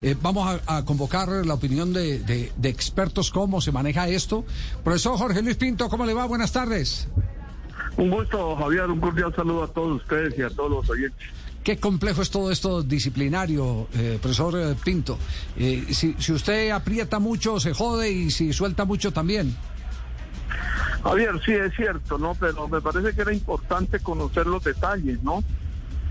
Eh, vamos a, convocar la opinión de, expertos cómo se maneja esto. Profesor Jorge Luis Pinto, ¿cómo le va? Buenas tardes. Un gusto, Javier. Un cordial saludo a todos ustedes y a todos los oyentes. Qué complejo es todo esto disciplinario, eh, profesor eh, Pinto. si, si usted aprieta mucho, se jode y si suelta mucho también. Javier, sí es cierto, ¿no? Pero me parece que era importante conocer los detalles, ¿no?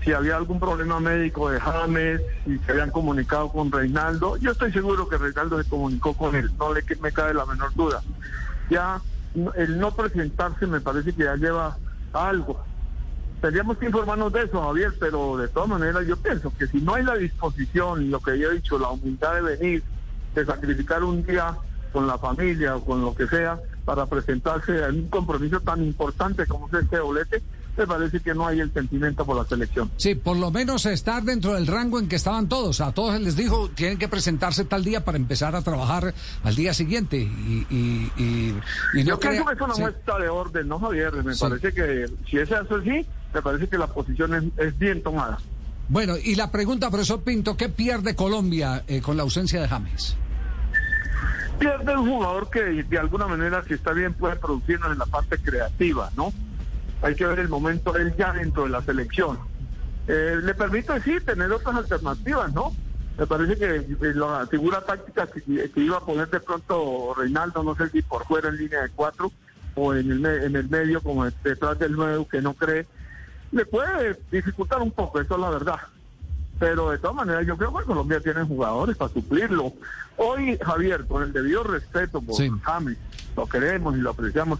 Si había algún problema médico de James, si se habían comunicado con Reinaldo. Yo estoy seguro que Reinaldo se comunicó con él, no le me cabe la menor duda. Ya el no presentarse me parece que ya lleva algo. Tendríamos que informarnos de eso, Javier, pero de todas maneras yo pienso que si no hay la disposición, lo que yo he dicho, la humildad de venir, de sacrificar un día con la familia o con lo que sea para presentarse en un compromiso tan importante como es este doblete, me parece que no hay el sentimiento por la selección. Sí, por lo menos estar dentro del rango en que estaban todos. A todos les dijo, tienen que presentarse tal día para empezar a trabajar al día siguiente. Y, y, y, Yo creo que es una muestra de orden, ¿no, Javier? Me parece que si es así, me parece que la posición es, bien tomada. Bueno, y la pregunta, profesor Pinto, ¿qué pierde Colombia eh, con la ausencia de James? Pierde un jugador que de alguna manera, si está bien, puede producirnos en la parte creativa, ¿no? Hay que ver el momento él ya dentro de la selección. Eh, le permite, sí, tener otras alternativas, ¿no? Me parece que eh, la figura táctica que, iba a poner de pronto Reinaldo, no sé si por fuera en línea de cuatro o en el, en el medio, como detrás del nuevo que no cree, le puede dificultar un poco, eso es la verdad. Pero de todas maneras, yo creo que Colombia tiene jugadores para suplirlo. Hoy, Javier, con el debido respeto por James, lo queremos y lo apreciamos,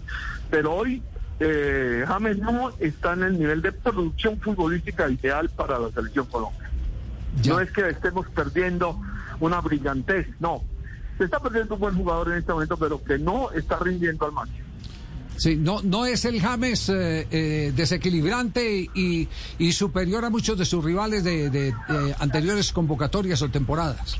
pero hoy eh, James no está en el nivel de producción futbolística ideal para la selección Colombia. No es que estemos perdiendo una brillantez, no. Se está perdiendo un buen jugador en este momento, pero que no está rindiendo al máximo. Sí, no, no es el James eh, eh, desequilibrante y, y, superior a muchos de sus rivales de, de, de anteriores convocatorias o temporadas.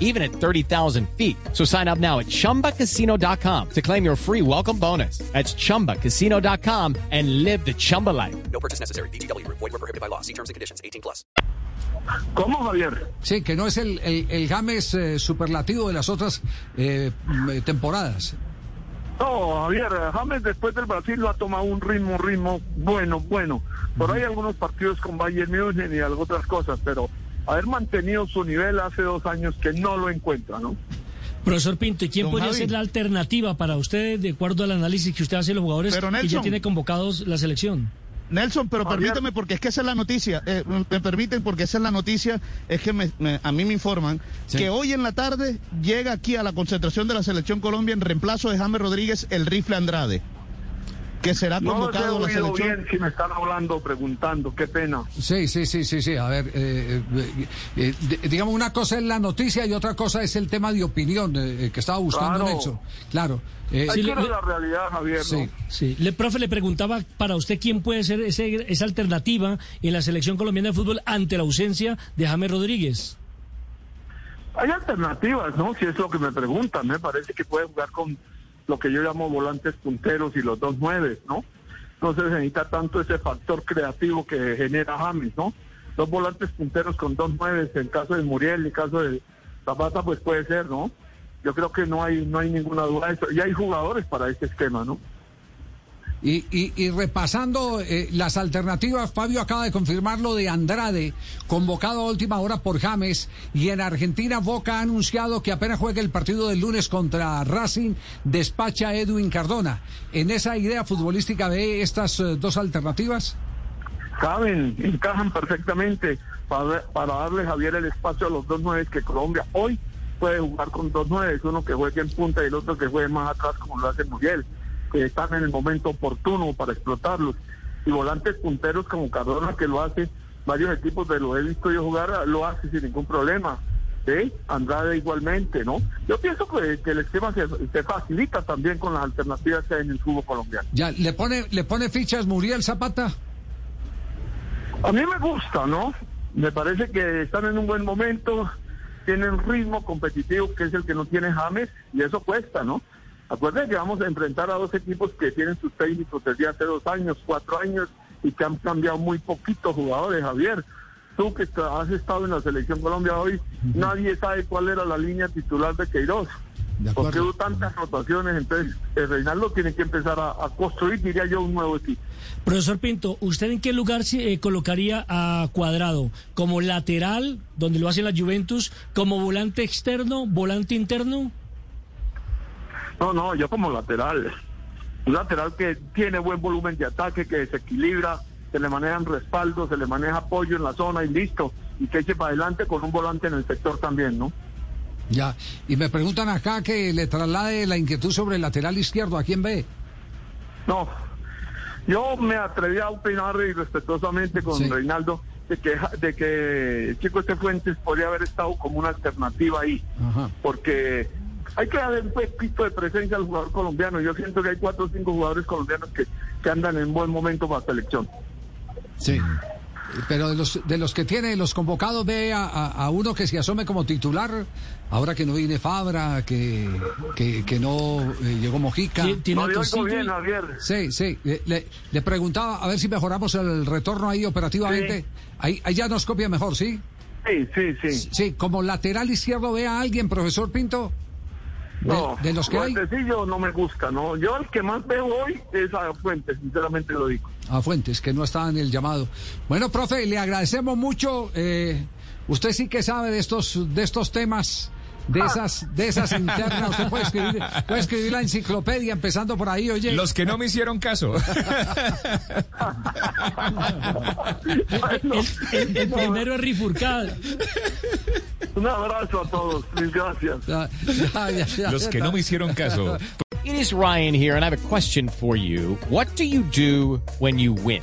even at 30,000 feet. So sign up now at chumbacasino.com to claim your free welcome bonus. That's chumbacasino.com and live the Chumba life. No purchase necessary. DTW, void, were prohibited by law. See terms and conditions 18 plus. ¿Cómo, Javier? Sí, que no es el, el, el James eh, superlativo de las otras eh, temporadas. No, Javier, James después del Brasil lo ha tomado un ritmo, ritmo bueno, bueno. Por ahí algunos partidos con Bayern Múnich y otras cosas, pero haber mantenido su nivel hace dos años que no lo encuentra, ¿no? Profesor Pinto, ¿y quién podría ser la alternativa para usted, de acuerdo al análisis que usted hace de los jugadores que ya tiene convocados la selección? Nelson, pero permíteme, porque es que esa es la noticia, eh, me permiten, porque esa es la noticia, es que a mí me informan que hoy en la tarde llega aquí a la concentración de la Selección Colombia en reemplazo de James Rodríguez el rifle Andrade que será convocado a la selección. bien si me están hablando, preguntando, qué pena. Sí, sí, sí, sí, sí. A ver, eh, eh, digamos, una cosa es la noticia y otra cosa es el tema de opinión que estaba buscando claro. Claro. Eh, sí, la realidad, Javier. Sí, sí. Le, profe, le preguntaba para usted quién puede ser ese, esa alternativa en la selección colombiana de fútbol ante la ausencia de James Rodríguez. Hay alternativas, ¿no? Si es lo que me preguntan, me parece que puede jugar con lo que yo llamo volantes punteros y los dos nueve, ¿no? No se necesita tanto ese factor creativo que genera James, ¿no? Dos volantes punteros con dos nueve, en caso de Muriel, en caso de Zapata, pues puede ser, ¿no? yo creo que no hay no hay ninguna duda de eso. Y hay jugadores para este esquema, ¿no? Y, y, repasando eh, las alternativas, Fabio acaba de confirmar lo de Andrade, convocado a última hora por James, y en Argentina Boca ha anunciado que apenas juegue el partido del lunes contra Racing, despacha Edwin Cardona. ¿En esa idea futbolística ve estas eh, dos alternativas? Caben, encajan perfectamente para, para darle Javier el espacio a los dos nueve que Colombia hoy puede jugar con dos nueve, uno que juegue en punta y el otro que juegue más atrás como lo hace Muriel, que están en el momento oportuno para explotarlos. Y volantes punteros como Cardona que lo hace, varios equipos de lo he visto yo jugar, lo hace sin ningún problema. ¿Sí? Andrade igualmente, ¿no? Yo pienso que, el esquema se, facilita también con las alternativas que hay en el fútbol colombiano. Ya, ¿le pone, le pone fichas Muriel Zapata? A mí me gusta, ¿no? Me parece que están en un buen momento, tienen ritmo competitivo que es el que no tiene James y eso cuesta, ¿no? Acuérdense que vamos a enfrentar a dos equipos que tienen sus técnicos desde hace dos años, cuatro años y que han cambiado muy poquitos jugadores, Javier. Tú que has estado en la selección Colombia hoy, nadie sabe cuál era la línea titular de Queiroz. Porque hubo tantas rotaciones, entonces el Reinaldo tiene que empezar a, construir, diría yo, un nuevo equipo. Profesor Pinto, ¿usted en qué lugar eh, colocaría a Cuadrado? ¿Como lateral, donde lo hace la Juventus? ¿Como volante externo, volante interno? No, no, yo como lateral. Un lateral que tiene buen volumen de ataque, que desequilibra, se le manejan respaldos, se le maneja apoyo en la zona y listo. Y que eche para adelante con un volante en el sector también, ¿no? Ya, y me preguntan acá que le traslade la inquietud sobre el lateral izquierdo, ¿a quién ve? No, yo me atreví a opinar irrespetuosamente con Reinaldo de que, de que el chico este Fuentes podría haber estado como una alternativa ahí, porque hay que dar un poquito de presencia al jugador colombiano. Yo siento que hay cuatro o cinco jugadores colombianos que, que andan en buen momento para selección. Sí. Pero de los, de los que tiene los convocados, ve a, uno que se asome como titular, ahora que no viene Fabra, que, que, no eh, llegó Mojica. ¿Tiene no, bien, Javier. Sí, sí. Le, le, preguntaba a ver si mejoramos el retorno ahí operativamente. Ahí, ahí ya nos copia mejor, ¿sí? Sí, sí, sí. Sí, como lateral izquierdo ve a alguien, profesor Pinto. No, de, los que hay. no me gusta, ¿no? Yo el que más veo hoy es a Fuentes, sinceramente lo digo. A Fuentes, que no está en el llamado. Bueno, profe, le agradecemos mucho. Eh, usted sí que sabe de estos, de estos temas de esas, de esas internas. Usted puede escribir, puede escribir la enciclopedia empezando por ahí, oye. Los que no me hicieron caso. el, primero es Rifurcal. Un abrazo a todos. Mil gracias. Los que no me hicieron caso. It is Ryan here, and I have a question for you. What do you do when you win?